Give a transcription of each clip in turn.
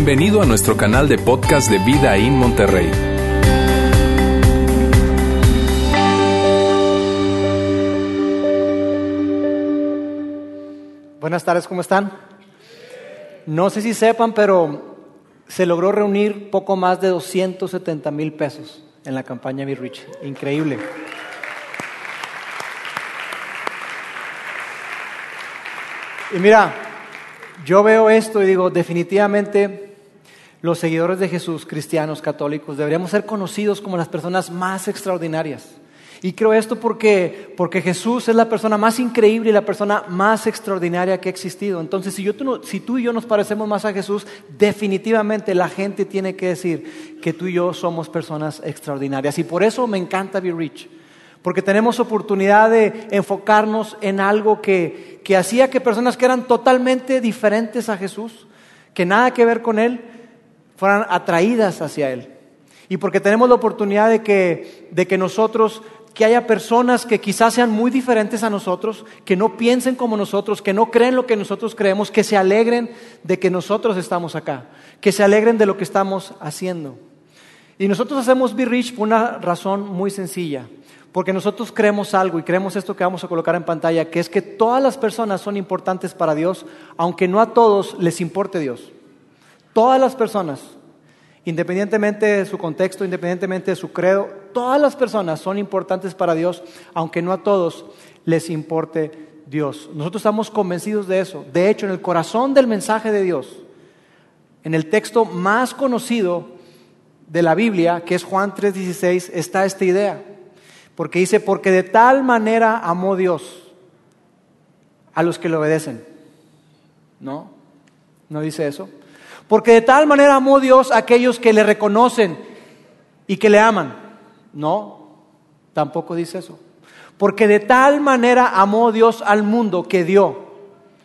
Bienvenido a nuestro canal de podcast de Vida en Monterrey. Buenas tardes, ¿cómo están? No sé si sepan, pero se logró reunir poco más de 270 mil pesos en la campaña Be Rich. Increíble. Y mira, yo veo esto y digo, definitivamente los seguidores de Jesús, cristianos, católicos, deberíamos ser conocidos como las personas más extraordinarias. Y creo esto porque, porque Jesús es la persona más increíble y la persona más extraordinaria que ha existido. Entonces, si, tú, tú y yo nos parecemos más a Jesús, definitivamente la gente tiene que decir que tú y yo somos personas extraordinarias. Y por eso me encanta Be Rich. Porque tenemos oportunidad de enfocarnos en algo que, que hacía que personas que eran totalmente diferentes a Jesús, que nada que ver con Él, fueran atraídas hacia Él. Y porque tenemos la oportunidad de que, de que nosotros que haya personas que quizás sean muy diferentes a nosotros, que no piensen como nosotros, que no creen lo que nosotros creemos, que se alegren de que nosotros estamos acá, que se alegren de lo que estamos haciendo. Y nosotros hacemos Be Rich por una razón muy sencilla, porque nosotros creemos algo y creemos esto que vamos a colocar en pantalla, que es que todas las personas son importantes para Dios, aunque no a todos les importe Dios. Todas las personas independientemente de su contexto, independientemente de su credo, todas las personas son importantes para Dios, aunque no a todos les importe Dios. Nosotros estamos convencidos de eso. De hecho, en el corazón del mensaje de Dios, en el texto más conocido de la Biblia, que es Juan 3:16, está esta idea. Porque dice, porque de tal manera amó Dios a los que le obedecen. ¿No? ¿No dice eso? Porque de tal manera amó Dios a aquellos que le reconocen y que le aman. No, tampoco dice eso. Porque de tal manera amó Dios al mundo que dio,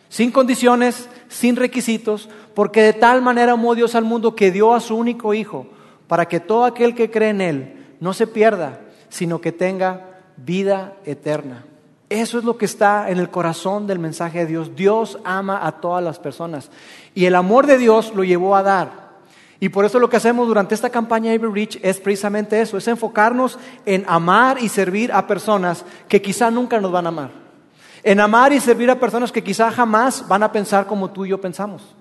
sin condiciones, sin requisitos, porque de tal manera amó Dios al mundo que dio a su único Hijo, para que todo aquel que cree en Él no se pierda, sino que tenga vida eterna. Eso es lo que está en el corazón del mensaje de Dios. Dios ama a todas las personas. Y el amor de Dios lo llevó a dar. Y por eso lo que hacemos durante esta campaña Every Reach es precisamente eso, es enfocarnos en amar y servir a personas que quizá nunca nos van a amar. En amar y servir a personas que quizá jamás van a pensar como tú y yo pensamos.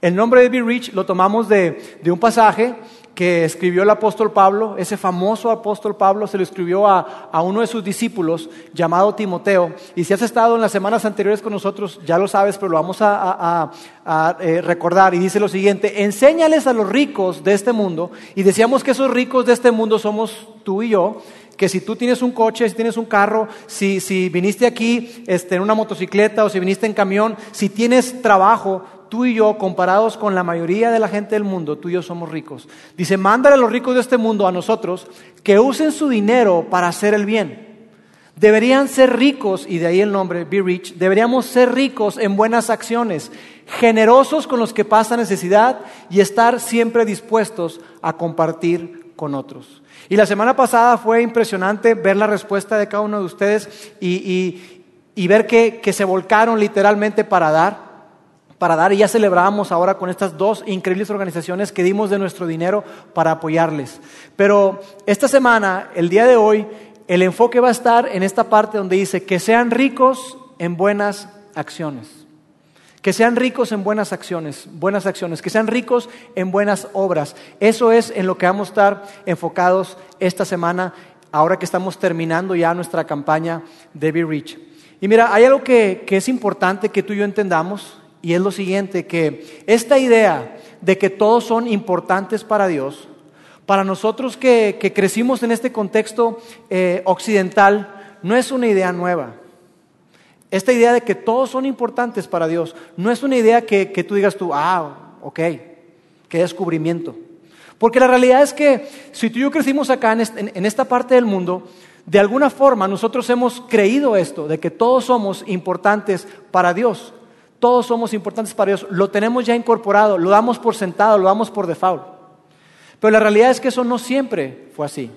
El nombre de Be Rich lo tomamos de, de un pasaje que escribió el apóstol Pablo, ese famoso apóstol Pablo se lo escribió a, a, uno de sus discípulos llamado Timoteo. Y si has estado en las semanas anteriores con nosotros, ya lo sabes, pero lo vamos a, a, eh, recordar. Y dice lo siguiente, enséñales a los ricos de este mundo, y decíamos que esos ricos de este mundo somos tú y yo, que si tú tienes un coche, si tienes un carro, si, si viniste aquí este, en una motocicleta o si viniste en camión, si tienes trabajo, tú y yo, comparados con la mayoría de la gente del mundo, tú y yo somos ricos. Dice, mándale a los ricos de este mundo, a nosotros, que usen su dinero para hacer el bien. Deberían ser ricos, y de ahí el nombre, Be Rich, deberíamos ser ricos en buenas acciones, generosos con los que pasan necesidad y estar siempre dispuestos a compartir con otros. Y la semana pasada fue impresionante ver la respuesta de cada uno de ustedes y, ver que se volcaron literalmente para dar para dar y ya celebramos ahora con estas dos increíbles organizaciones que dimos de nuestro dinero para apoyarles. Pero esta semana, el día de hoy, el enfoque va a estar en esta parte donde dice que sean ricos en buenas acciones. Que sean ricos en buenas acciones, buenas acciones, que sean ricos en buenas obras. Eso es en lo que vamos a estar enfocados esta semana, ahora que estamos terminando ya nuestra campaña de Be Rich. Y mira, hay algo que, es importante que tú y yo entendamos, y es lo siguiente, que esta idea de que todos son importantes para Dios, para nosotros que, que crecimos en este contexto eh, occidental, no es una idea nueva. Esta idea de que todos son importantes para Dios, no es una idea que, que tú digas tú, ah, ok, qué descubrimiento. Porque la realidad es que si tú y yo crecimos acá en, este, en esta parte del mundo, de alguna forma nosotros hemos creído esto, de que todos somos importantes para Dios. Todos somos importantes para Dios. Lo tenemos ya incorporado, lo damos por sentado, lo damos por default. Pero la realidad es que eso no siempre fue así.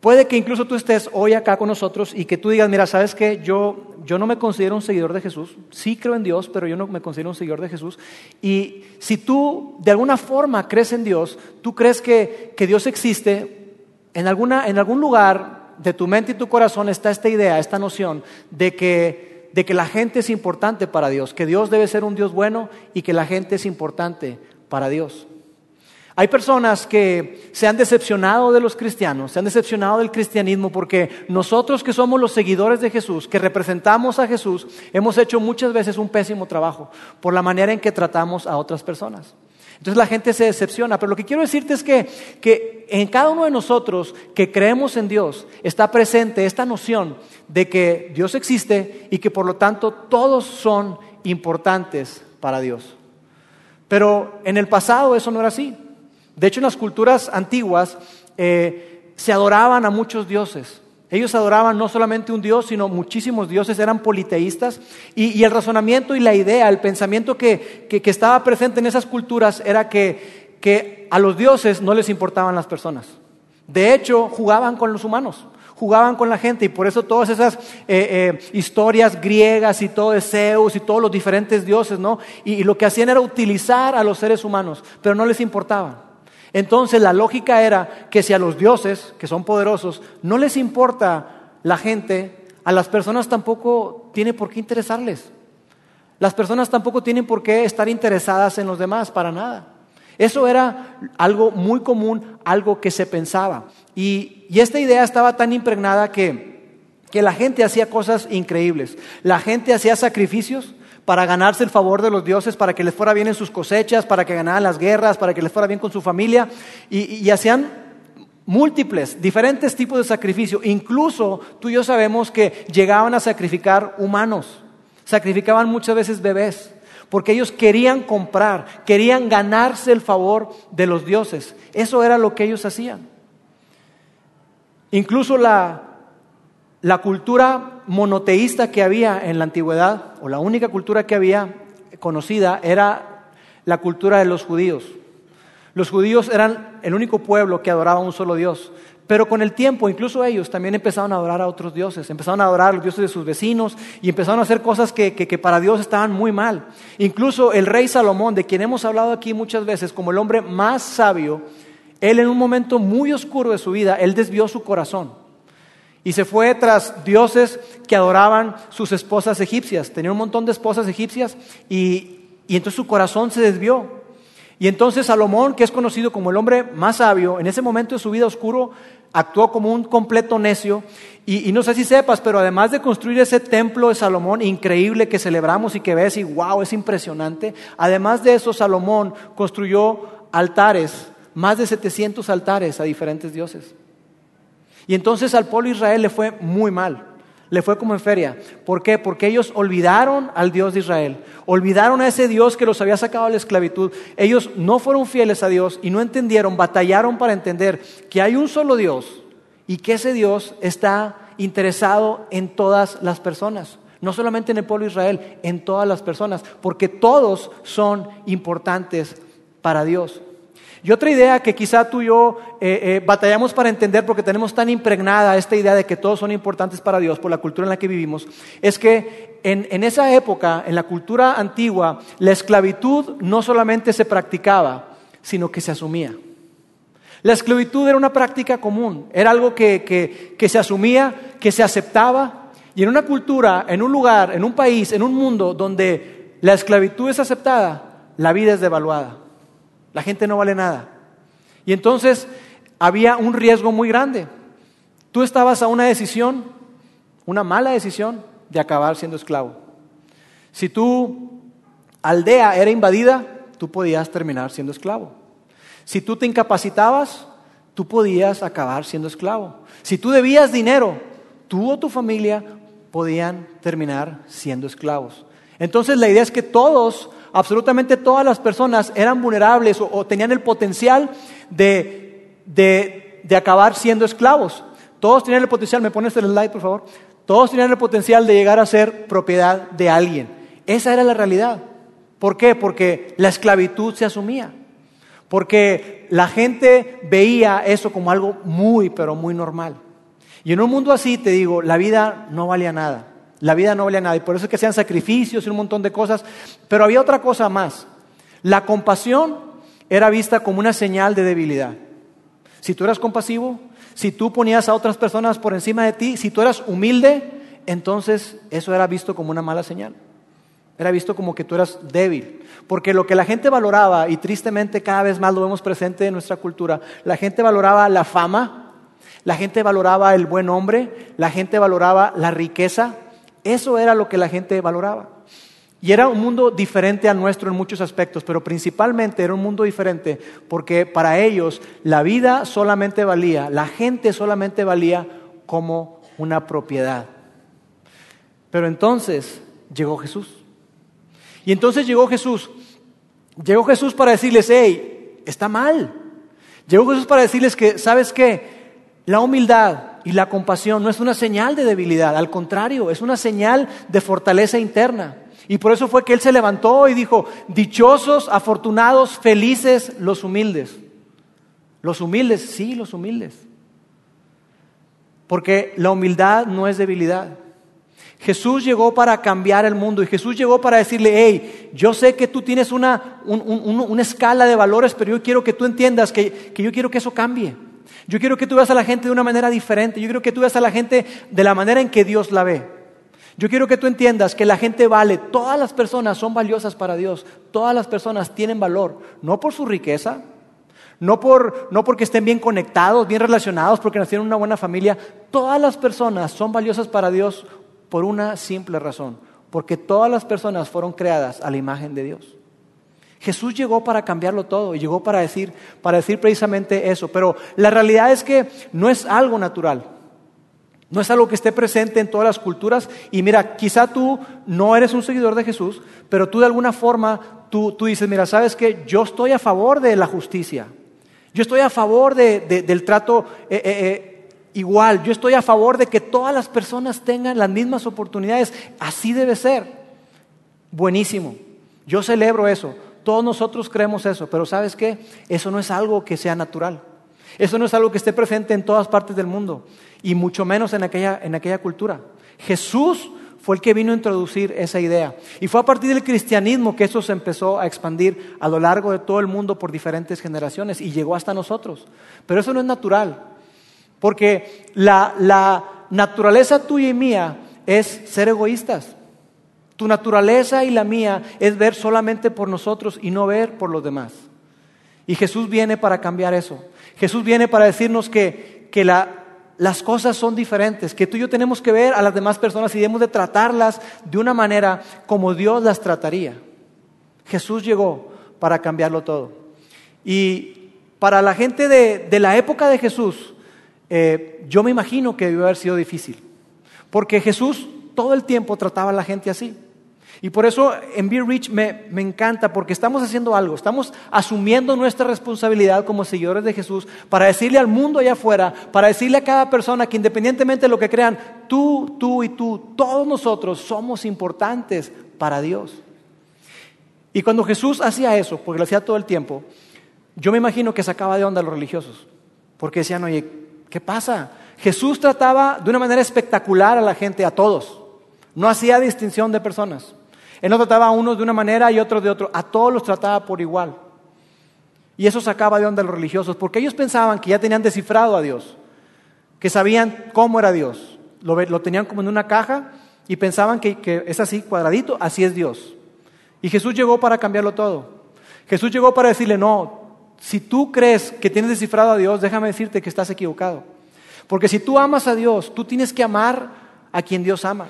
Puede que incluso tú estés hoy acá con nosotros y que tú digas, mira, sabes que yo, yo no me considero un seguidor de Jesús, sí creo en Dios, pero yo no me considero un seguidor de Jesús. Y si tú de alguna forma crees en Dios, tú crees que, que Dios existe, en, alguna, en algún lugar de tu mente y tu corazón está esta idea, esta noción de que, de que la gente es importante para Dios, que Dios debe ser un Dios bueno y que la gente es importante para Dios. Hay personas que se han decepcionado de los cristianos, se han decepcionado del cristianismo porque nosotros que somos los seguidores de Jesús, que representamos a Jesús, hemos hecho muchas veces un pésimo trabajo por la manera en que tratamos a otras personas. Entonces la gente se decepciona, pero lo que quiero decirte es que, que en cada uno de nosotros que creemos en Dios está presente esta noción de que Dios existe y que por lo tanto todos son importantes para Dios. Pero en el pasado eso no era así. De hecho, en las culturas antiguas eh, se adoraban a muchos dioses. Ellos adoraban no solamente un dios, sino muchísimos dioses, eran politeístas. Y, el razonamiento y la idea, el pensamiento que, estaba presente en esas culturas era que, que a los dioses no les importaban las personas. De hecho, jugaban con los humanos jugaban con la gente y por eso todas esas eh, eh, historias griegas y todo de Zeus y todos los diferentes dioses, ¿no? y, lo que hacían era utilizar a los seres humanos, pero no les importaban. Entonces la lógica era que si a los dioses, que son poderosos, no les importa la gente, a las personas tampoco tiene por qué interesarles. Las personas tampoco tienen por qué estar interesadas en los demás, para nada. Eso era algo muy común, algo que se pensaba. Y, y esta idea estaba tan impregnada que, que la gente hacía cosas increíbles. La gente hacía sacrificios, para ganarse el favor de los dioses, para que les fuera bien en sus cosechas, para que ganaran las guerras, para que les fuera bien con su familia, y, hacían múltiples, diferentes tipos de sacrificio. Incluso tú y yo sabemos que llegaban a sacrificar humanos, sacrificaban muchas veces bebés, porque ellos querían comprar, querían ganarse el favor de los dioses. Eso era lo que ellos hacían. Incluso la, la cultura monoteísta que había en la antigüedad, o la única cultura que había conocida, era la cultura de los judíos. Los judíos eran el único pueblo que adoraba a un solo Dios. Pero con el tiempo, incluso ellos también empezaron a adorar a otros dioses, empezaron a adorar a los dioses de sus vecinos y empezaron a hacer cosas que, que, para Dios estaban muy mal. Incluso el rey Salomón, de quien hemos hablado aquí muchas veces como el hombre más sabio, él en un momento muy oscuro de su vida, él desvió su corazón. Y se fue tras dioses que adoraban sus esposas egipcias. Tenía un montón de esposas egipcias y, entonces su corazón se desvió. Y entonces Salomón, que es conocido como el hombre más sabio, en ese momento de su vida oscuro, actuó como un completo necio. Y, y, no sé si sepas, pero además de construir ese templo de Salomón increíble que celebramos y que ves y wow, es impresionante, además de eso Salomón construyó altares, más de 700 altares a diferentes dioses. Y entonces al pueblo de Israel le fue muy mal, le fue como en feria. ¿Por qué? Porque ellos olvidaron al Dios de Israel, olvidaron a ese Dios que los había sacado de la esclavitud. Ellos no fueron fieles a Dios y no entendieron, batallaron para entender que hay un solo Dios y que ese Dios está interesado en todas las personas. No solamente en el pueblo de Israel, en todas las personas, porque todos son importantes para Dios. Y otra idea que quizá tú y yo eh, eh, batallamos para entender porque tenemos tan impregnada esta idea de que todos son importantes para Dios por la cultura en la que vivimos, es que en, en esa época, en la cultura antigua, la esclavitud no solamente se practicaba, sino que se asumía. La esclavitud era una práctica común, era algo que, que, que, se asumía, que se aceptaba, y en una cultura, en un lugar, en un país, en un mundo donde la esclavitud es aceptada, la vida es devaluada. La gente no vale nada. Y entonces había un riesgo muy grande. Tú estabas a una decisión, una mala decisión, de acabar siendo esclavo. Si tu aldea era invadida, tú podías terminar siendo esclavo. Si tú te incapacitabas, tú podías acabar siendo esclavo. Si tú debías dinero, tú o tu familia podían terminar siendo esclavos. Entonces la idea es que todos absolutamente todas las personas eran vulnerables o, tenían el potencial de, de, acabar siendo esclavos. Todos tenían el potencial, me pones el slide por favor, todos tenían el potencial de llegar a ser propiedad de alguien. Esa era la realidad. ¿Por qué? Porque la esclavitud se asumía. Porque la gente veía eso como algo muy, pero muy normal. Y en un mundo así, te digo, la vida no valía nada. La vida no valía nada. Y por eso es que sean sacrificios y un montón de cosas. Pero había otra cosa más. La compasión era vista como una señal de debilidad. Si tú eras compasivo, si tú ponías a otras personas por encima de ti, si tú eras humilde, entonces eso era visto como una mala señal. Era visto como que tú eras débil. Porque lo que la gente valoraba, y tristemente cada vez más lo vemos presente en nuestra cultura, la gente valoraba la fama, la gente valoraba el buen hombre, la gente valoraba la riqueza. Eso era lo que la gente valoraba. Y era un mundo diferente al nuestro en muchos aspectos, pero principalmente era un mundo diferente porque para ellos la vida solamente valía, la gente solamente valía como una propiedad. Pero entonces llegó Jesús. Y entonces llegó Jesús. Llegó Jesús para decirles, hey, está mal. Llegó Jesús para decirles que, ¿sabes qué? La humildad y la compasión no es una señal de debilidad, al contrario, es una señal de fortaleza interna. Y por eso fue que Él se levantó y dijo, dichosos, afortunados, felices los humildes. Los humildes, sí, los humildes. Porque la humildad no es debilidad. Jesús llegó para cambiar el mundo y Jesús llegó para decirle, hey, yo sé que tú tienes una, una escala de valores, pero yo quiero que tú entiendas que, que yo quiero que eso cambie. Yo quiero que tú veas a la gente de una manera diferente. Yo quiero que tú veas a la gente de la manera en que Dios la ve. Yo quiero que tú entiendas que la gente vale, todas las personas son valiosas para Dios, todas las personas tienen valor, no por su riqueza, no, por, no porque estén bien conectados, bien relacionados, porque nacieron en una buena familia, todas las personas son valiosas para Dios por una simple razón, porque todas las personas fueron creadas a la imagen de Dios. Jesús llegó para cambiarlo todo y llegó para decir, para decir precisamente eso, pero la realidad es que no es algo natural. No es algo que esté presente en todas las culturas. Y mira, quizá tú no eres un seguidor de Jesús, pero tú de alguna forma, tú, dices, mira, sabes que yo estoy a favor de la justicia. Yo estoy a favor del trato eh, eh, eh, igual. Yo estoy a favor de que todas las personas tengan las mismas oportunidades. Así debe ser. Buenísimo. Yo celebro eso. Todos nosotros creemos eso. Pero ¿sabes qué? Eso no es algo que sea natural. Eso no es algo que esté presente en todas partes del mundo y mucho menos en aquella, en aquella cultura. Jesús fue el que vino a introducir esa idea. Y fue a partir del cristianismo que eso se empezó a expandir a lo largo de todo el mundo por diferentes generaciones y llegó hasta nosotros. Pero eso no es natural, porque la, la naturaleza tuya y mía es ser egoístas. Tu naturaleza y la mía es ver solamente por nosotros y no ver por los demás. Y Jesús viene para cambiar eso. Jesús viene para decirnos que, que la, las cosas son diferentes, que tú y yo tenemos que ver a las demás personas y debemos de tratarlas de una manera como Dios las trataría. Jesús llegó para cambiarlo todo. Y para la gente de, la época de Jesús, eh, yo me imagino que debió haber sido difícil, porque Jesús todo el tiempo trataba a la gente así. Y por eso en Be Rich me, me, encanta, porque estamos haciendo algo, estamos asumiendo nuestra responsabilidad como seguidores de Jesús para decirle al mundo allá afuera, para decirle a cada persona que independientemente de lo que crean, tú, tú y tú, todos nosotros somos importantes para Dios. Y cuando Jesús hacía eso, porque lo hacía todo el tiempo, yo me imagino que sacaba de onda a los religiosos, porque decían, oye, ¿qué pasa? Jesús trataba de una manera espectacular a la gente, a todos. No hacía distinción de personas. Él no trataba a unos de una manera y otros de otro, a todos los trataba por igual. Y eso sacaba de onda a los religiosos, porque ellos pensaban que ya tenían descifrado a Dios, que sabían cómo era Dios. Lo, tenían como en una caja y pensaban que, que es así, cuadradito, así es Dios. Y Jesús llegó para cambiarlo todo. Jesús llegó para decirle, no, si tú crees que tienes descifrado a Dios, déjame decirte que estás equivocado. Porque si tú amas a Dios, tú tienes que amar a quien Dios ama.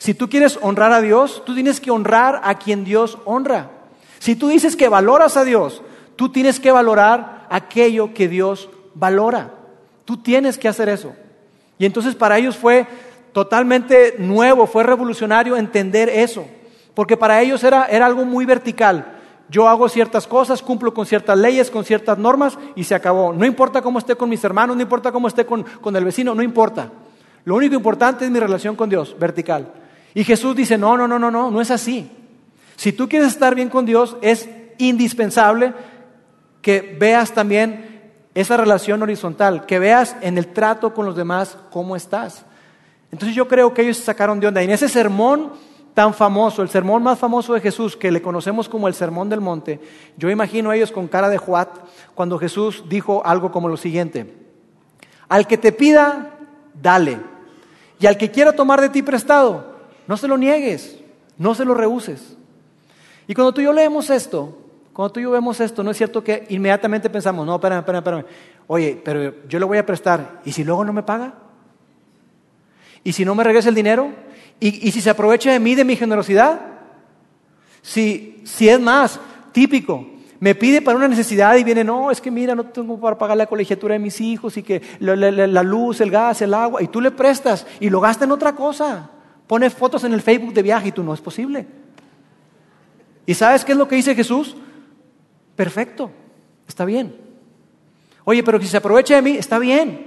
Si tú quieres honrar a Dios, tú tienes que honrar a quien Dios honra. Si tú dices que valoras a Dios, tú tienes que valorar aquello que Dios valora. Tú tienes que hacer eso. Y entonces para ellos fue totalmente nuevo, fue revolucionario entender eso. Porque para ellos era, algo muy vertical. Yo hago ciertas cosas, cumplo con ciertas leyes, con ciertas normas y se acabó. No importa cómo esté con mis hermanos, no importa cómo esté con, con el vecino, no importa. Lo único importante es mi relación con Dios, vertical. Y Jesús dice, no, no, no, no, no, no es así. Si tú quieres estar bien con Dios, es indispensable que veas también esa relación horizontal, que veas en el trato con los demás cómo estás. Entonces yo creo que ellos se sacaron de onda. Y en ese sermón tan famoso, el sermón más famoso de Jesús, que le conocemos como el Sermón del Monte, yo imagino a ellos con cara de Juat cuando Jesús dijo algo como lo siguiente, al que te pida, dale, y al que quiera tomar de ti prestado, no se lo niegues, no se lo rehuses. Y cuando tú y yo leemos esto, cuando tú y yo vemos esto, ¿no es cierto que inmediatamente pensamos, no, espérame, espérame, espérame, oye, pero yo le voy a prestar, ¿y si luego no me paga? ¿Y si no me regresa el dinero? ¿Y, si se aprovecha de mí, de mi generosidad? Si, si es más, típico, me pide para una necesidad y viene, no, es que mira, no tengo para pagar la colegiatura de mis hijos y que la, la, luz, el gas, el agua, y tú le prestas y lo gasta en otra cosa. Pone fotos en el Facebook de viaje y tú no es posible. ¿Y sabes qué es lo que dice Jesús? Perfecto, está bien. Oye, pero si se aprovecha de mí, está bien.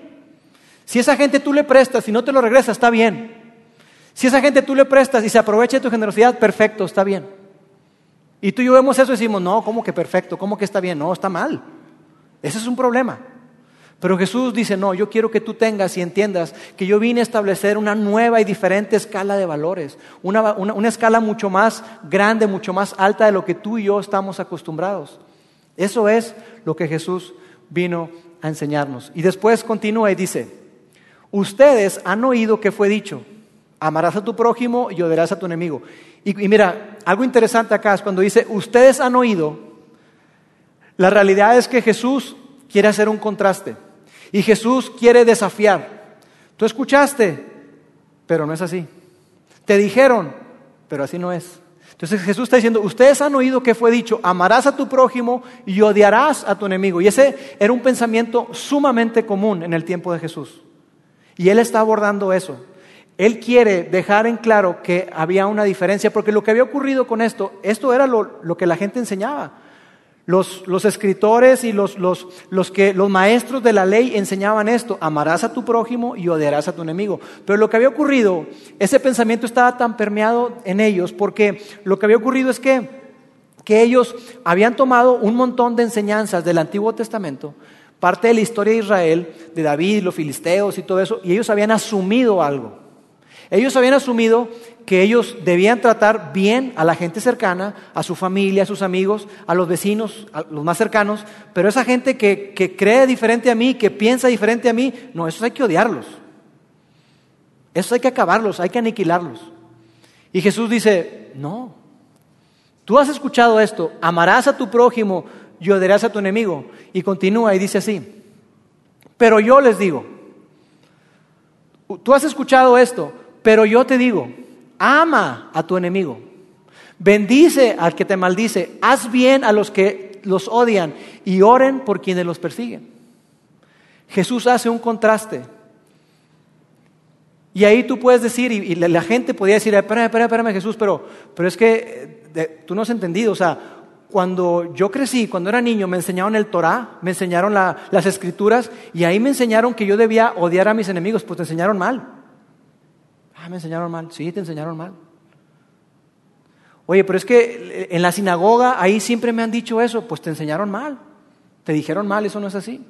Si esa gente tú le prestas y no te lo regresa, está bien. Si esa gente tú le prestas y se aprovecha de tu generosidad, perfecto, está bien. Y tú y yo vemos eso y decimos, no, ¿cómo que perfecto? ¿Cómo que está bien? No, está mal. Ese es un problema. Pero Jesús dice, no, yo quiero que tú tengas y entiendas que yo vine a establecer una nueva y diferente escala de valores, una, una, escala mucho más grande, mucho más alta de lo que tú y yo estamos acostumbrados. Eso es lo que Jesús vino a enseñarnos. Y después continúa y dice, ustedes han oído que fue dicho, amarás a tu prójimo y odiarás a tu enemigo. Y, mira, algo interesante acá es cuando dice, ustedes han oído, la realidad es que Jesús quiere hacer un contraste y Jesús quiere desafiar. Tú escuchaste, pero no es así. Te dijeron, pero así no es. Entonces Jesús está diciendo, ustedes han oído que fue dicho, amarás a tu prójimo y odiarás a tu enemigo. Y ese era un pensamiento sumamente común en el tiempo de Jesús. Y él está abordando eso. Él quiere dejar en claro que había una diferencia, porque lo que había ocurrido con esto, esto era lo, que la gente enseñaba. Los, escritores y los, que, los maestros de la ley enseñaban esto, amarás a tu prójimo y odiarás a tu enemigo. Pero lo que había ocurrido, ese pensamiento estaba tan permeado en ellos, porque lo que había ocurrido es que, que ellos habían tomado un montón de enseñanzas del Antiguo Testamento, parte de la historia de Israel, de David, los filisteos y todo eso, y ellos habían asumido algo. Ellos habían asumido que ellos debían tratar bien a la gente cercana, a su familia, a sus amigos, a los vecinos, a los más cercanos, pero esa gente que, cree diferente a mí, que piensa diferente a mí, no, esos hay que odiarlos. Esos hay que acabarlos, hay que aniquilarlos. Y Jesús dice, no, tú has escuchado esto, amarás a tu prójimo y odiarás a tu enemigo. Y continúa y dice así, pero yo les digo, tú has escuchado esto, pero yo te digo, ama a tu enemigo, bendice al que te maldice, haz bien a los que los odian y oren por quienes los persiguen. Jesús hace un contraste. Y ahí tú puedes decir, y, la, gente podría decir, espérame, espérame, espérame Jesús, pero, pero es que eh, tú no has entendido, o sea, cuando yo crecí, cuando era niño, me enseñaron el Torah, me enseñaron las escrituras y ahí me enseñaron que yo debía odiar a mis enemigos, pues te enseñaron mal. Ah, me enseñaron mal. Sí, te enseñaron mal. Oye, pero es que en la sinagoga ahí siempre me han dicho eso. Pues te enseñaron mal. Te dijeron mal, eso no es así.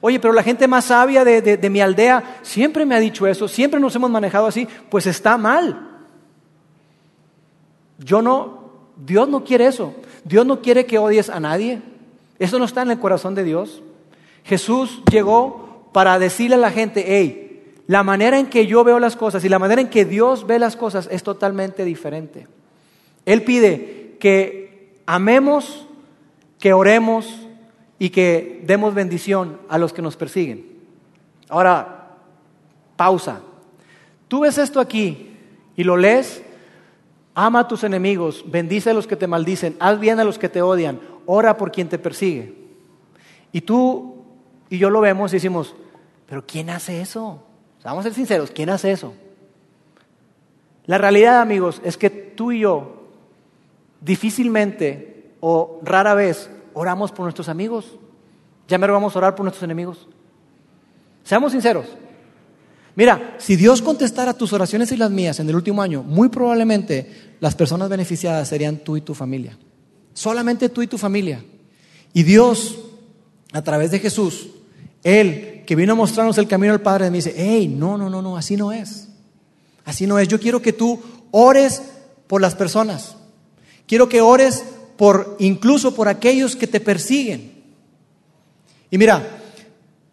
Oye, pero la gente más sabia de, de mi aldea siempre me ha dicho eso, siempre nos hemos manejado así. Pues está mal. Yo no, Dios no quiere eso. Dios no quiere que odies a nadie. Eso no está en el corazón de Dios. Jesús llegó para decirle a la gente, hey, la manera en que yo veo las cosas y la manera en que Dios ve las cosas es totalmente diferente. Él pide que amemos, que oremos y que demos bendición a los que nos persiguen. Ahora, pausa. Tú ves esto aquí y lo lees. Ama a tus enemigos, bendice a los que te maldicen, haz bien a los que te odian, ora por quien te persigue. Y tú y yo lo vemos y decimos, pero ¿quién hace eso? Vamos a ser sinceros, ¿quién hace eso? La realidad, amigos, es que tú y yo difícilmente o rara vez oramos por nuestros amigos. Ya me vamos a orar por nuestros enemigos. Seamos sinceros. Mira, si Dios contestara tus oraciones y las mías en el último año, muy probablemente las personas beneficiadas serían tú y tu familia. Solamente tú y tu familia. Y Dios, a través de Jesús, Él, que vino a mostrarnos el camino al Padre, me dice, hey, no, no, no, no, así no es. Así no es. Yo quiero que tú ores por las personas. Quiero que ores por incluso por aquellos que te persiguen. Y mira,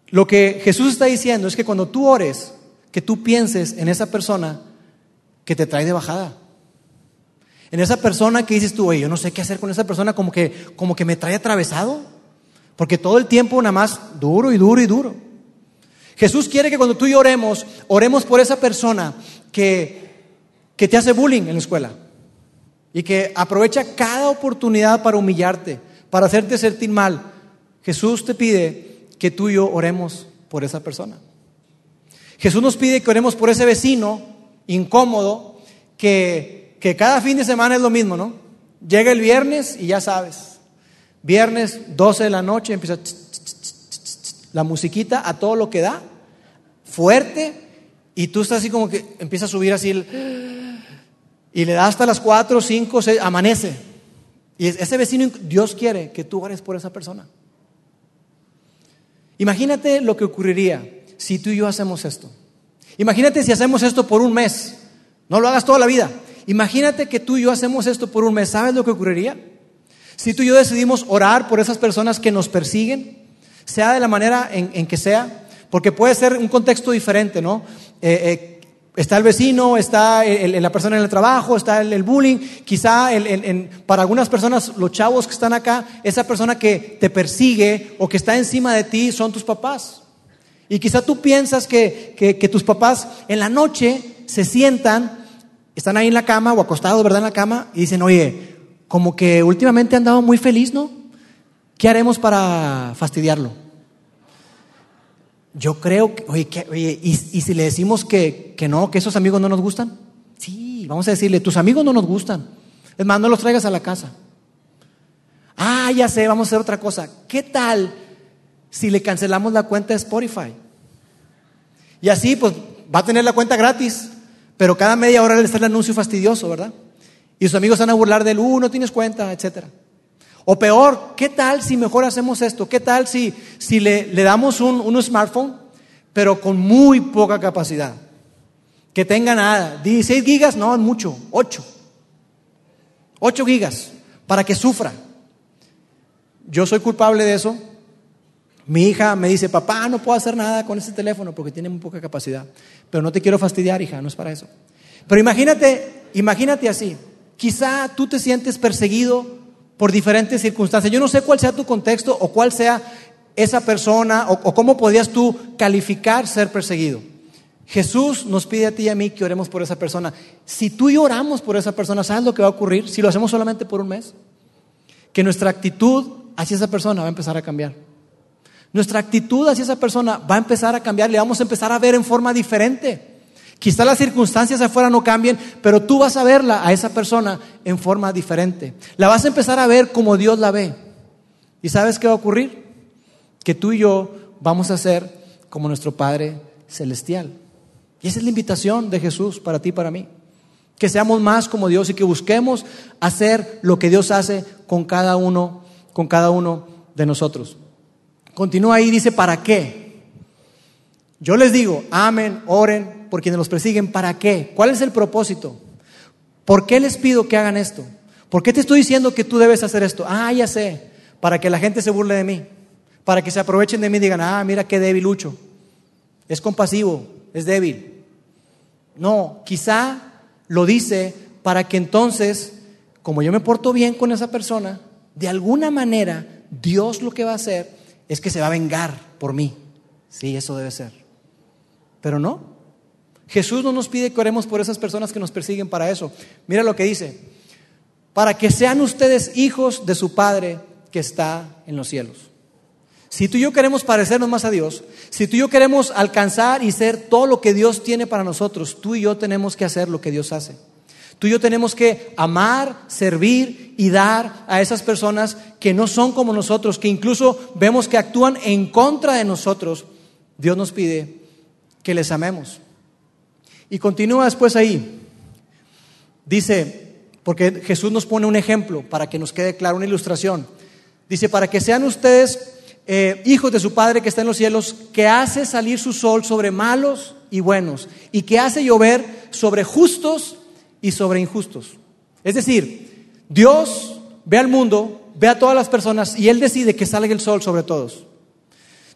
lo que Jesús está diciendo es que cuando tú ores, que tú pienses en esa persona que te trae de bajada. En esa persona que dices tú, oye, yo no sé qué hacer con esa persona, como que, como que me trae atravesado. Porque todo el tiempo nada más duro y duro y duro. Jesús quiere que cuando tú y yo oremos, oremos por esa persona que, que te hace bullying en la escuela y que aprovecha cada oportunidad para humillarte, para hacerte sentir mal. Jesús te pide que tú y yo oremos por esa persona. Jesús nos pide que oremos por ese vecino incómodo que, que cada fin de semana es lo mismo, ¿no? Llega el viernes y ya sabes, viernes 12 de la noche empieza la musiquita a todo lo que da, fuerte, y tú estás así como que empieza a subir así y le da hasta las 4, 5, 6, amanece. Y ese vecino, Dios quiere que tú ores por esa persona. Imagínate lo que ocurriría si tú y yo hacemos esto. Imagínate si hacemos esto por un mes. No lo hagas toda la vida. Imagínate que tú y yo hacemos esto por un mes. ¿Sabes lo que ocurriría? Si tú y yo decidimos orar por esas personas que nos persiguen, sea de la manera en, que sea, porque puede ser un contexto diferente, ¿no? Eh, eh, Está el vecino, está la persona en el trabajo, está el, bullying. Quizá para algunas personas, los chavos que están acá, esa persona que te persigue o que está encima de ti son tus papás. Y quizá tú piensas que, que, tus papás en la noche se sientan, están ahí en la cama o acostados, ¿verdad? En la cama y dicen, oye, como que últimamente han dado muy feliz, ¿no? ¿Qué haremos para fastidiarlo? Yo creo que, oye, ¿y, si le decimos que, que no, que esos amigos no nos gustan? Sí, vamos a decirle, tus amigos no nos gustan. Es más, no los traigas a la casa. Ah, ya sé, vamos a hacer otra cosa. ¿Qué tal si le cancelamos la cuenta de Spotify? Y así, pues, va a tener la cuenta gratis, pero cada media hora le está el anuncio fastidioso, ¿verdad? Y sus amigos van a burlar de él, uh, no tienes cuenta, etcétera. O peor, ¿qué tal si mejor hacemos esto? ¿Qué tal si, si le, le damos un, un smartphone, pero con muy poca capacidad? Que tenga nada. 16 gigas, no, es mucho. 8. 8 gigas, para que sufra. Yo soy culpable de eso. Mi hija me dice, papá, no puedo hacer nada con ese teléfono porque tiene muy poca capacidad. Pero no te quiero fastidiar, hija, no es para eso. Pero imagínate, imagínate así. Quizá tú te sientes perseguido por diferentes circunstancias. Yo no sé cuál sea tu contexto o cuál sea esa persona o, cómo podrías tú calificar ser perseguido. Jesús nos pide a ti y a mí que oremos por esa persona. Si tú y oramos por esa persona, ¿sabes lo que va a ocurrir si lo hacemos solamente por un mes? Que nuestra actitud hacia esa persona va a empezar a cambiar. Nuestra actitud hacia esa persona va a empezar a cambiar, le vamos a empezar a ver en forma diferente. Quizá las circunstancias afuera no cambien, pero tú vas a verla a esa persona en forma diferente. La vas a empezar a ver como Dios la ve. ¿Y sabes qué va a ocurrir? Que tú y yo vamos a ser como nuestro Padre Celestial. Y esa es la invitación de Jesús para ti y para mí. Que seamos más como Dios y que busquemos hacer lo que Dios hace con cada uno, con cada uno de nosotros. Continúa ahí, dice, ¿para qué? Yo les digo, amen, oren, por quienes los persiguen. ¿Para qué? ¿Cuál es el propósito? ¿Por qué les pido que hagan esto? ¿Por qué te estoy diciendo que tú debes hacer esto? Ah, ya sé, para que la gente se burle de mí, para que se aprovechen de mí y digan, ah, mira qué débil lucho. Es compasivo, es débil. No, quizá lo dice para que entonces, como yo me porto bien con esa persona, de alguna manera Dios lo que va a hacer es que se va a vengar por mí. Sí, eso debe ser. Pero no, Jesús no nos pide que oremos por esas personas que nos persiguen para eso. Mira lo que dice, para que sean ustedes hijos de su Padre que está en los cielos. Si tú y yo queremos parecernos más a Dios, si tú y yo queremos alcanzar y ser todo lo que Dios tiene para nosotros, tú y yo tenemos que hacer lo que Dios hace. Tú y yo tenemos que amar, servir y dar a esas personas que no son como nosotros, que incluso vemos que actúan en contra de nosotros. Dios nos pide que les amemos. Y continúa después ahí. Dice, porque Jesús nos pone un ejemplo para que nos quede claro, una ilustración. Dice, para que sean ustedes eh, hijos de su Padre que está en los cielos, que hace salir su sol sobre malos y buenos, y que hace llover sobre justos y sobre injustos. Es decir, Dios ve al mundo, ve a todas las personas y Él decide que salga el sol sobre todos.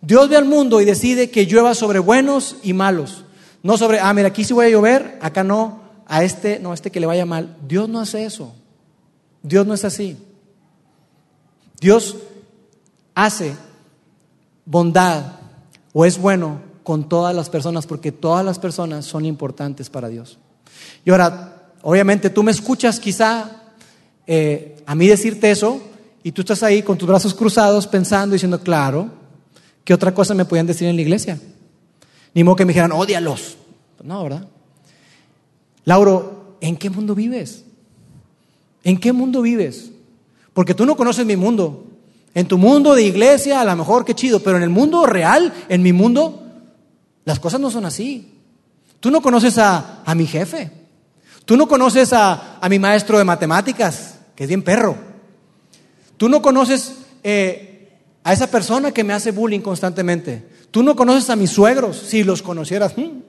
Dios ve al mundo y decide que llueva sobre buenos y malos. No sobre, ah, mira, aquí sí voy a llover, acá no, a este, no, a este que le vaya mal. Dios no hace eso. Dios no es así. Dios hace bondad o es bueno con todas las personas porque todas las personas son importantes para Dios. Y ahora, obviamente tú me escuchas quizá eh, a mí decirte eso y tú estás ahí con tus brazos cruzados pensando, diciendo, claro, ¿qué otra cosa me podían decir en la iglesia? Ni modo que me dijeran, odialos. No, ¿verdad? Lauro, ¿en qué mundo vives? ¿En qué mundo vives? Porque tú no conoces mi mundo. En tu mundo de iglesia, a lo mejor qué chido, pero en el mundo real, en mi mundo, las cosas no son así. Tú no conoces a, mi jefe. Tú no conoces a, mi maestro de matemáticas, que es bien perro. Tú no conoces eh, a esa persona que me hace bullying constantemente. Tú no conoces a mis suegros. Si los conocieras, hmm,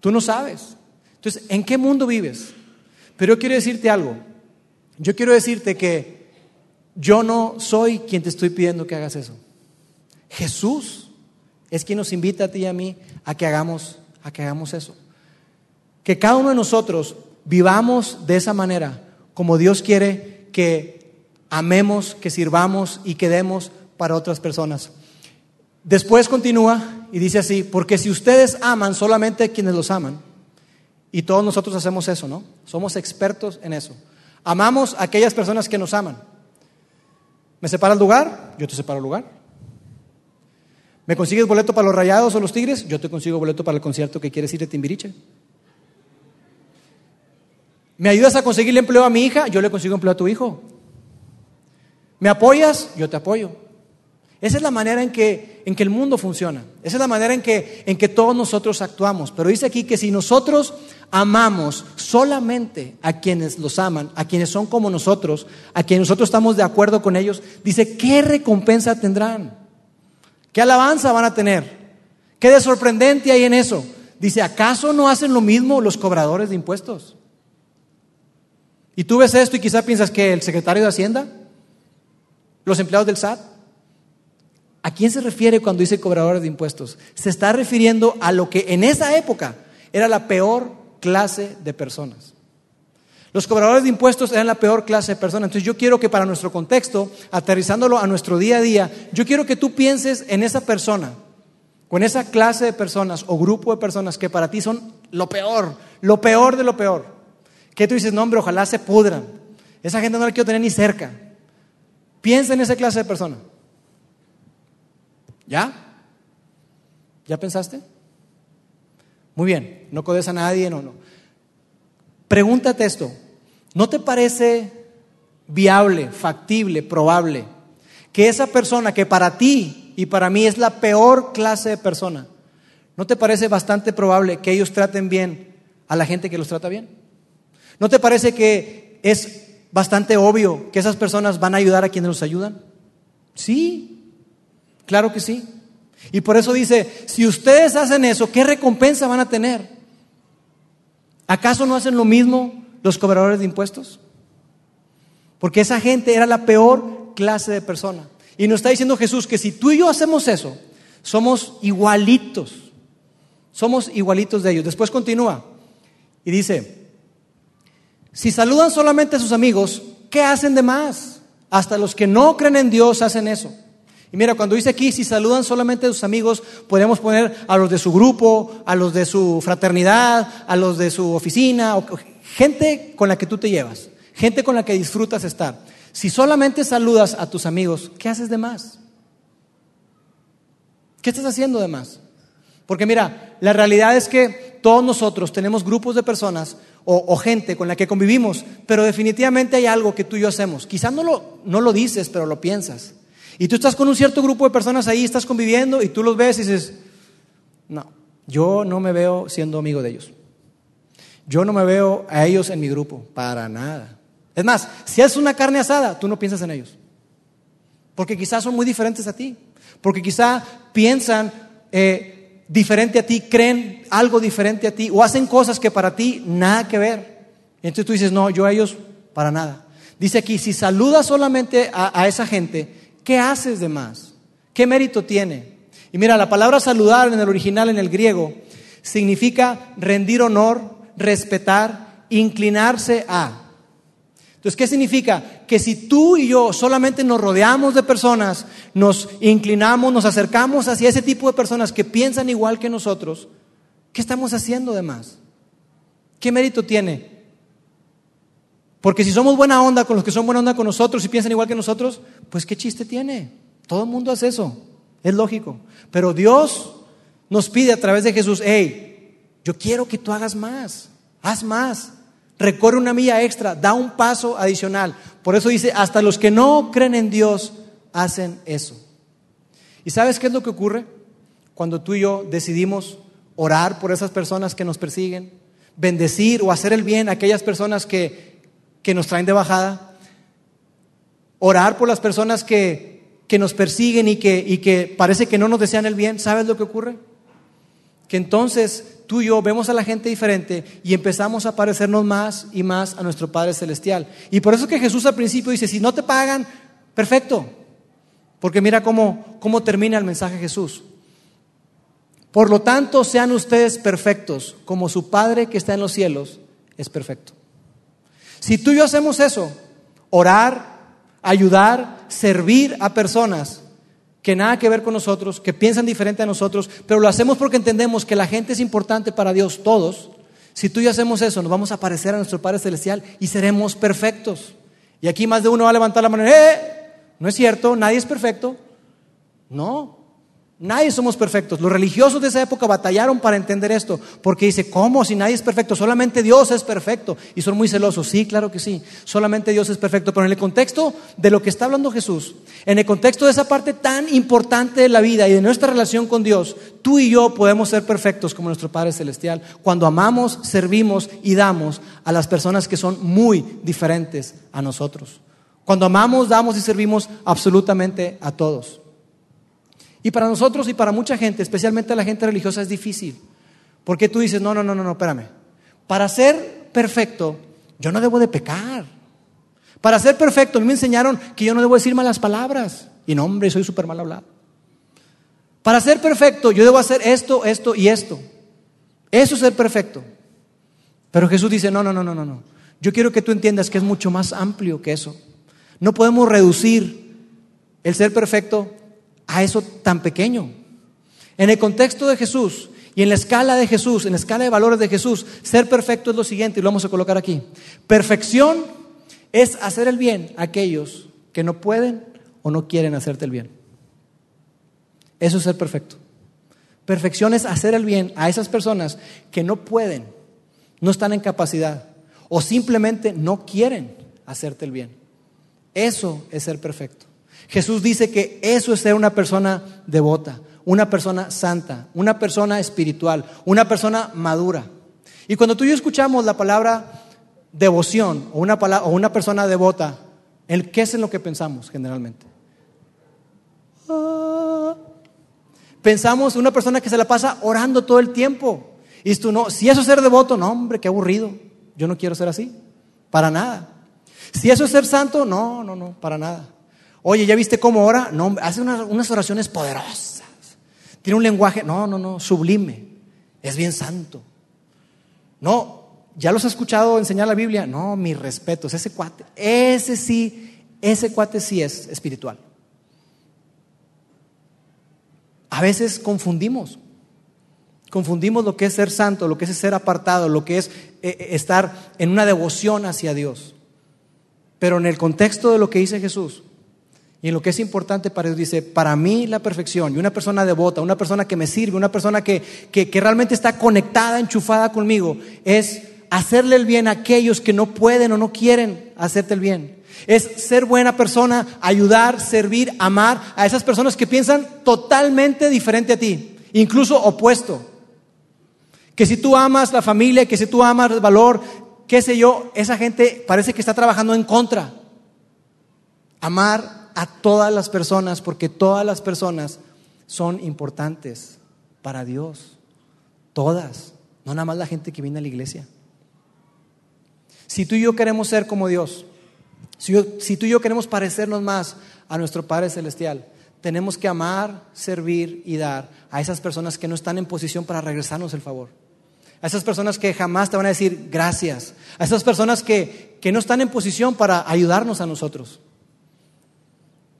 tú no sabes. Entonces, ¿en qué mundo vives? Pero yo quiero decirte algo. Yo quiero decirte que yo no soy quien te estoy pidiendo que hagas eso. Jesús es quien nos invita a ti y a mí a que hagamos, a que hagamos eso. Que cada uno de nosotros vivamos de esa manera, como Dios quiere que amemos, que sirvamos y que demos para otras personas. Después continúa y dice así, porque si ustedes aman solamente a quienes los aman, y todos nosotros hacemos eso, ¿no? Somos expertos en eso. Amamos a aquellas personas que nos aman. ¿Me separa el lugar? Yo te separo el lugar. ¿Me consigues boleto para los rayados o los tigres? Yo te consigo boleto para el concierto que quieres ir de Timbiriche. ¿Me ayudas a conseguirle empleo a mi hija? Yo le consigo empleo a tu hijo. ¿Me apoyas? Yo te apoyo. Esa es la manera en que, en que el mundo funciona. Esa es la manera en que, en que todos nosotros actuamos. Pero dice aquí que si nosotros amamos solamente a quienes los aman, a quienes son como nosotros, a quienes nosotros estamos de acuerdo con ellos, dice, ¿qué recompensa tendrán? ¿Qué alabanza van a tener? ¿Qué de sorprendente hay en eso? Dice, ¿acaso no hacen lo mismo los cobradores de impuestos? Y tú ves esto y quizá piensas que el secretario de Hacienda, los empleados del SAT, ¿A quién se refiere cuando dice cobradores de impuestos? Se está refiriendo a lo que en esa época era la peor clase de personas. Los cobradores de impuestos eran la peor clase de personas. Entonces yo quiero que para nuestro contexto, aterrizándolo a nuestro día a día, yo quiero que tú pienses en esa persona, con esa clase de personas o grupo de personas que para ti son lo peor, lo peor de lo peor. Que tú dices, no hombre, ojalá se pudran. Esa gente no la quiero tener ni cerca. Piensa en esa clase de personas. ¿Ya? ¿Ya pensaste? Muy bien, no codes a nadie, no, no. Pregúntate esto, ¿no te parece viable, factible, probable que esa persona que para ti y para mí es la peor clase de persona, ¿no te parece bastante probable que ellos traten bien a la gente que los trata bien? ¿No te parece que es bastante obvio que esas personas van a ayudar a quienes los ayudan? Sí, Claro que sí. Y por eso dice, si ustedes hacen eso, ¿qué recompensa van a tener? ¿Acaso no hacen lo mismo los cobradores de impuestos? Porque esa gente era la peor clase de persona. Y nos está diciendo Jesús que si tú y yo hacemos eso, somos igualitos. Somos igualitos de ellos. Después continúa y dice, si saludan solamente a sus amigos, ¿qué hacen de más? Hasta los que no creen en Dios hacen eso. Y mira, cuando dice aquí, si saludan solamente a sus amigos, podemos poner a los de su grupo, a los de su fraternidad, a los de su oficina, gente con la que tú te llevas, gente con la que disfrutas estar. Si solamente saludas a tus amigos, ¿qué haces de más? ¿Qué estás haciendo de más? Porque mira, la realidad es que todos nosotros tenemos grupos de personas o, gente con la que convivimos, pero definitivamente hay algo que tú y yo hacemos. Quizás no lo, no lo dices, pero lo piensas. Y tú estás con un cierto grupo de personas ahí, estás conviviendo y tú los ves y dices, no, yo no me veo siendo amigo de ellos. Yo no me veo a ellos en mi grupo, para nada. Es más, si es una carne asada, tú no piensas en ellos. porque quizás son muy diferentes a ti, porque quizá piensan eh, diferente a ti, creen algo diferente a ti o hacen cosas que para ti nada que ver. Entonces tú dices, no, yo a ellos para nada. Dice aquí, si saludas solamente a, a esa gente, ¿qué haces de más? ¿Qué mérito tiene? Y mira, la palabra saludar en el original, en el griego, significa rendir honor, respetar, inclinarse a. Entonces, ¿qué significa? Que si tú y yo solamente nos rodeamos de personas, nos inclinamos, nos acercamos hacia ese tipo de personas que piensan igual que nosotros, ¿qué estamos haciendo de más? ¿Qué mérito tiene? Porque si somos buena onda con los que son buena onda con nosotros y piensan igual que nosotros, pues qué chiste tiene. Todo el mundo hace eso. Es lógico. Pero Dios nos pide a través de Jesús, hey, yo quiero que tú hagas más, haz más, recorre una milla extra, da un paso adicional. Por eso dice, hasta los que no creen en Dios hacen eso. ¿Y sabes qué es lo que ocurre cuando tú y yo decidimos orar por esas personas que nos persiguen, bendecir o hacer el bien a aquellas personas que, que nos traen de bajada? Orar por las personas que, que nos persiguen y que, y que parece que no nos desean el bien, ¿sabes lo que ocurre? Que entonces tú y yo vemos a la gente diferente y empezamos a parecernos más y más a nuestro Padre Celestial. Y por eso que Jesús al principio dice, si no te pagan, perfecto. Porque mira cómo, cómo termina el mensaje de Jesús. Por lo tanto, sean ustedes perfectos, como su Padre que está en los cielos es perfecto. Si tú y yo hacemos eso, orar, ayudar, servir a personas que nada que ver con nosotros, que piensan diferente a nosotros, pero lo hacemos porque entendemos que la gente es importante para Dios, todos. Si tú y yo hacemos eso, nos vamos a parecer a nuestro Padre Celestial y seremos perfectos. Y aquí más de uno va a levantar la mano, ¡eh! No es cierto, nadie es perfecto. No, Nadie somos perfectos. Los religiosos de esa época batallaron para entender esto, porque dice, ¿cómo? Si nadie es perfecto, solamente Dios es perfecto. Y son muy celosos. Sí, claro que sí, solamente Dios es perfecto. Pero en el contexto de lo que está hablando Jesús, en el contexto de esa parte tan importante de la vida y de nuestra relación con Dios, tú y yo podemos ser perfectos como nuestro Padre Celestial cuando amamos, servimos y damos a las personas que son muy diferentes a nosotros. Cuando amamos, damos y servimos absolutamente a todos. Y para nosotros y para mucha gente, especialmente la gente religiosa, es difícil. Porque tú dices, no, no, no, no, no, espérame. Para ser perfecto, yo no debo de pecar. Para ser perfecto, me enseñaron que yo no debo decir malas palabras. Y no, hombre, soy súper mal hablado. Para ser perfecto, yo debo hacer esto, esto y esto. Eso es ser perfecto. Pero Jesús dice, no, no, no, no, no, no. Yo quiero que tú entiendas que es mucho más amplio que eso. No podemos reducir el ser perfecto a eso tan pequeño. En el contexto de Jesús y en la escala de Jesús, en la escala de valores de Jesús, ser perfecto es lo siguiente y lo vamos a colocar aquí. Perfección es hacer el bien a aquellos que no pueden o no quieren hacerte el bien. Eso es ser perfecto. Perfección es hacer el bien a esas personas que no pueden, no están en capacidad o simplemente no quieren hacerte el bien. Eso es ser perfecto. Jesús dice que eso es ser una persona devota, una persona santa, una persona espiritual, una persona madura. Y cuando tú y yo escuchamos la palabra devoción o una, o una persona devota, ¿qué es en lo que pensamos generalmente? Ah. pensamos en una persona que se la pasa orando todo el tiempo. Y tú no, si eso es ser devoto, no, hombre, qué aburrido. Yo no quiero ser así, para nada. Si eso es ser santo, no, no, no, para nada. Oye, ¿ya viste cómo ora? No, hace unas, oraciones poderosas. Tiene un lenguaje, no, no, no, sublime. Es bien santo. No, ¿ya los has escuchado enseñar la Biblia? No, mis respetos. Ese cuate, ese sí, ese cuate sí es espiritual. A veces confundimos. Confundimos lo que es ser santo, lo que es ser apartado, lo que es eh, eh, estar en una devoción hacia Dios. Pero en el contexto de lo que dice Jesús, y en lo que es importante para Dios dice, para mí la perfección y una persona devota, una persona que me sirve, una persona que, que, realmente está conectada, enchufada conmigo, es hacerle el bien a aquellos que no pueden o no quieren hacerte el bien. Es ser buena persona, ayudar, servir, amar a esas personas que piensan totalmente diferente a ti, incluso opuesto. Que si tú amas la familia, que si tú amas el valor, qué sé yo, esa gente parece que está trabajando en contra. Amar a todas las personas porque todas las personas son importantes para Dios. Todas, no nada más la gente que viene a la iglesia. Si tú y yo queremos ser como Dios, si, tú y yo queremos parecernos más a nuestro Padre Celestial, tenemos que amar, servir y dar a esas personas que no están en posición para regresarnos el favor. A esas personas que jamás te van a decir gracias. A esas personas que, que no están en posición para ayudarnos a nosotros.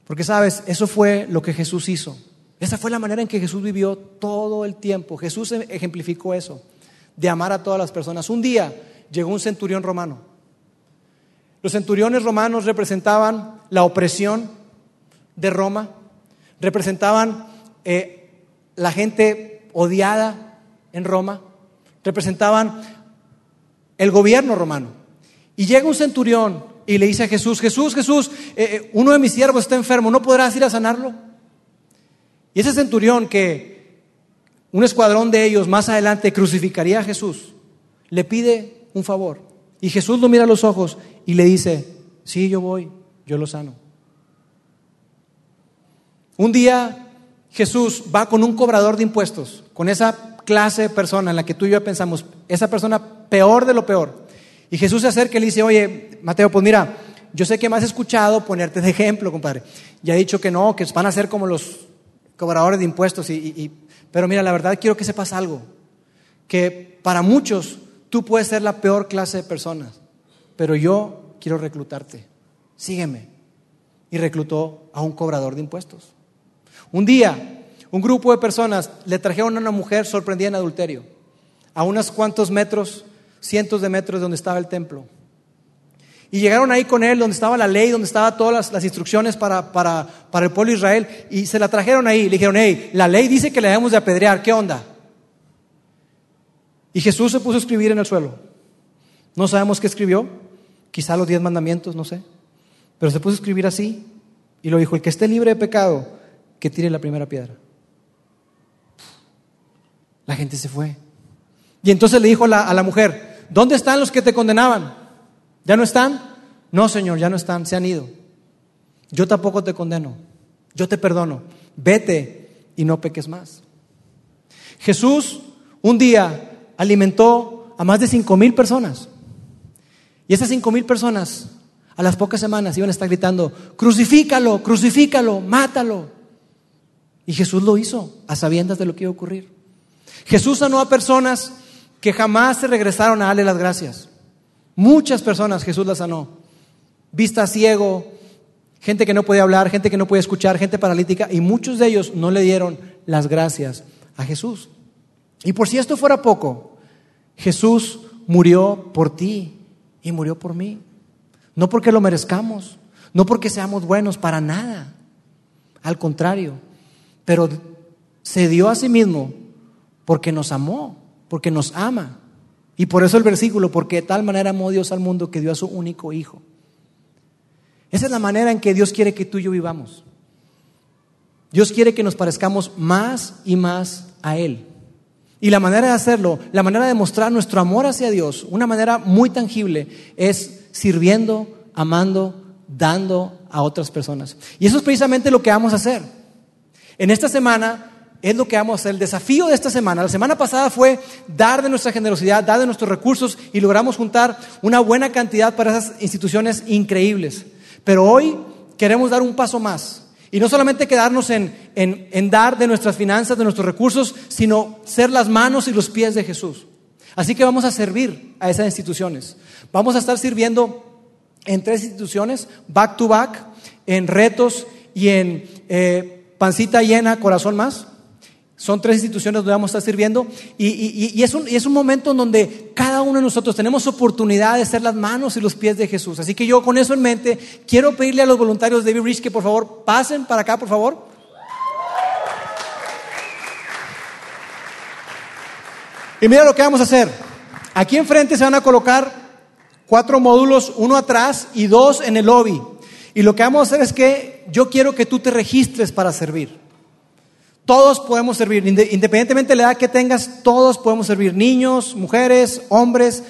Porque sabes, eso fue lo que Jesús hizo. Esa fue la manera en que Jesús vivió todo el tiempo. Jesús ejemplificó eso, de amar a todas las personas. Un día llegó un centurión romano. Los centuriones romanos representaban la opresión de Roma, representaban eh, la gente odiada en Roma, representaban el gobierno romano. Y llega un centurión y le dice a Jesús, Jesús, Jesús, eh, eh, uno de mis siervos está enfermo, ¿no podrás ir a sanarlo? Y ese centurión que un escuadrón de ellos más adelante crucificaría a Jesús, le pide un favor. Y Jesús lo mira a los ojos y le dice, sí, yo voy, yo lo sano. Un día Jesús va con un cobrador de impuestos, con esa clase de persona en la que tú y yo pensamos, esa persona peor de lo peor. Y Jesús se acerca y le dice, oye, Mateo, pues mira, yo sé que me has escuchado ponerte de ejemplo, compadre. Ya he dicho que no, que van a ser como los cobradores de impuestos. Y, pero mira, la verdad quiero que sepas algo, que para muchos tú puedes ser la peor clase de personas, pero yo quiero reclutarte. Sígueme. Y reclutó a un cobrador de impuestos. Un día, un grupo de personas le trajeron a una mujer sorprendida en adulterio, a unos cuantos metros cientos de metros de donde estaba el templo. Y llegaron ahí con él, donde estaba la ley, donde estaban todas las, instrucciones para, para, para, el pueblo de Israel, y se la trajeron ahí. Le dijeron, hey, la ley dice que le debemos de apedrear, ¿qué onda? Y Jesús se puso a escribir en el suelo. No sabemos qué escribió, quizá los diez mandamientos, no sé. Pero se puso a escribir así, y lo dijo, el que esté libre de pecado, que tire la primera piedra. La gente se fue. Y entonces le dijo a la, mujer, ¿dónde están los que te condenaban? ¿Ya no están? No, Señor, ya no están, se han ido. Yo tampoco te condeno, yo te perdono. Vete y no peques más. Jesús un día alimentó a más de cinco mil personas. Y esas cinco mil personas a las pocas semanas iban a estar gritando, crucifícalo, crucifícalo, mátalo. Y Jesús lo hizo a sabiendas de lo que iba a ocurrir. Jesús sanó a personas que jamás se regresaron a darle las gracias. Muchas personas Jesús las sanó. Vista ciego, gente que no podía hablar, gente que no podía escuchar, gente paralítica, y muchos de ellos no le dieron las gracias a Jesús. Y por si esto fuera poco, Jesús murió por ti y murió por mí. No porque lo merezcamos, no porque seamos buenos, para nada. Al contrario, pero se dio a sí mismo porque nos amó porque nos ama. Y por eso el versículo, porque de tal manera amó Dios al mundo que dio a su único hijo. Esa es la manera en que Dios quiere que tú y yo vivamos. Dios quiere que nos parezcamos más y más a Él. Y la manera de hacerlo, la manera de mostrar nuestro amor hacia Dios, una manera muy tangible, es sirviendo, amando, dando a otras personas. Y eso es precisamente lo que vamos a hacer. En esta semana es lo que vamos a hacer. El desafío de esta semana, la semana pasada fue dar de nuestra generosidad, dar de nuestros recursos y logramos juntar una buena cantidad para esas instituciones increíbles. Pero hoy queremos dar un paso más. Y no solamente quedarnos en, en dar de nuestras finanzas, de nuestros recursos, sino ser las manos y los pies de Jesús. Así que vamos a servir a esas instituciones. Vamos a estar sirviendo en tres instituciones, back to back, en retos y en eh, pancita llena, corazón más. Son tres instituciones donde vamos a estar sirviendo y, es un, y, es un, momento en donde cada uno de nosotros tenemos oportunidad de ser las manos y los pies de Jesús. Así que yo con eso en mente quiero pedirle a los voluntarios de David que por favor pasen para acá, por favor. Y mira lo que vamos a hacer. Aquí enfrente se van a colocar cuatro módulos, uno atrás y dos en el lobby. Y lo que vamos a hacer es que yo quiero que tú te registres para servir. Todos podemos servir, independientemente de la edad que tengas, todos podemos servir. Niños, mujeres, hombres,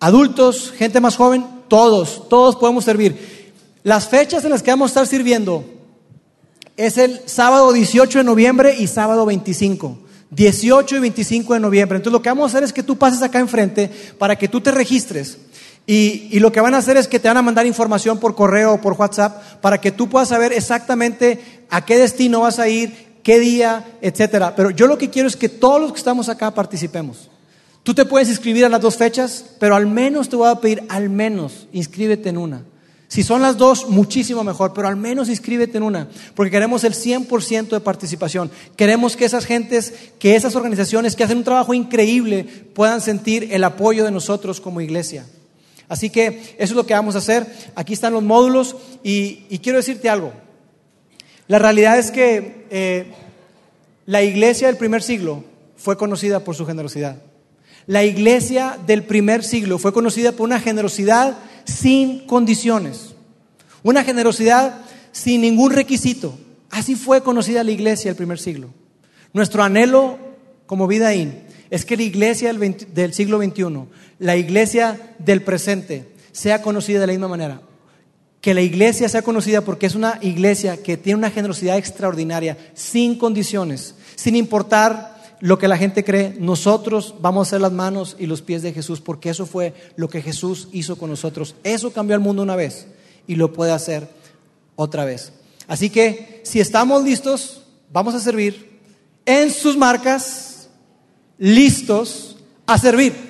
adultos, gente más joven, todos, todos podemos servir. Las fechas en las que vamos a estar sirviendo es el sábado 18 de noviembre y sábado 25. 18 y 25 de noviembre. Entonces lo que vamos a hacer es que tú pases acá enfrente para que tú te registres. Y, y, lo que van a hacer es que te van a mandar información por correo o por WhatsApp para que tú puedas saber exactamente a qué destino vas a ir, qué día, etcétera. Pero yo lo que quiero es que todos los que estamos acá participemos. Tú te puedes inscribir a las dos fechas, pero al menos te voy a pedir, al menos, inscríbete en una. Si son las dos, muchísimo mejor, pero al menos inscríbete en una, porque queremos el 100% de participación. Queremos que esas gentes, que esas organizaciones que hacen un trabajo increíble puedan sentir el apoyo de nosotros como iglesia. Así que eso es lo que vamos a hacer. Aquí están los módulos y, y quiero decirte algo. La realidad es que eh, la iglesia del primer siglo fue conocida por su generosidad. La iglesia del primer siglo fue conocida por una generosidad sin condiciones, una generosidad sin ningún requisito. Así fue conocida la iglesia del primer siglo. Nuestro anhelo como Vidaín es que la iglesia del, del siglo XXI, la iglesia del presente, sea conocida de la misma manera. Que la iglesia sea conocida porque es una iglesia que tiene una generosidad extraordinaria, sin condiciones, sin importar lo que la gente cree, nosotros vamos a ser las manos y los pies de Jesús, porque eso fue lo que Jesús hizo con nosotros. Eso cambió el mundo una vez y lo puede hacer otra vez. Así que si estamos listos, vamos a servir en sus marcas, listos a servir.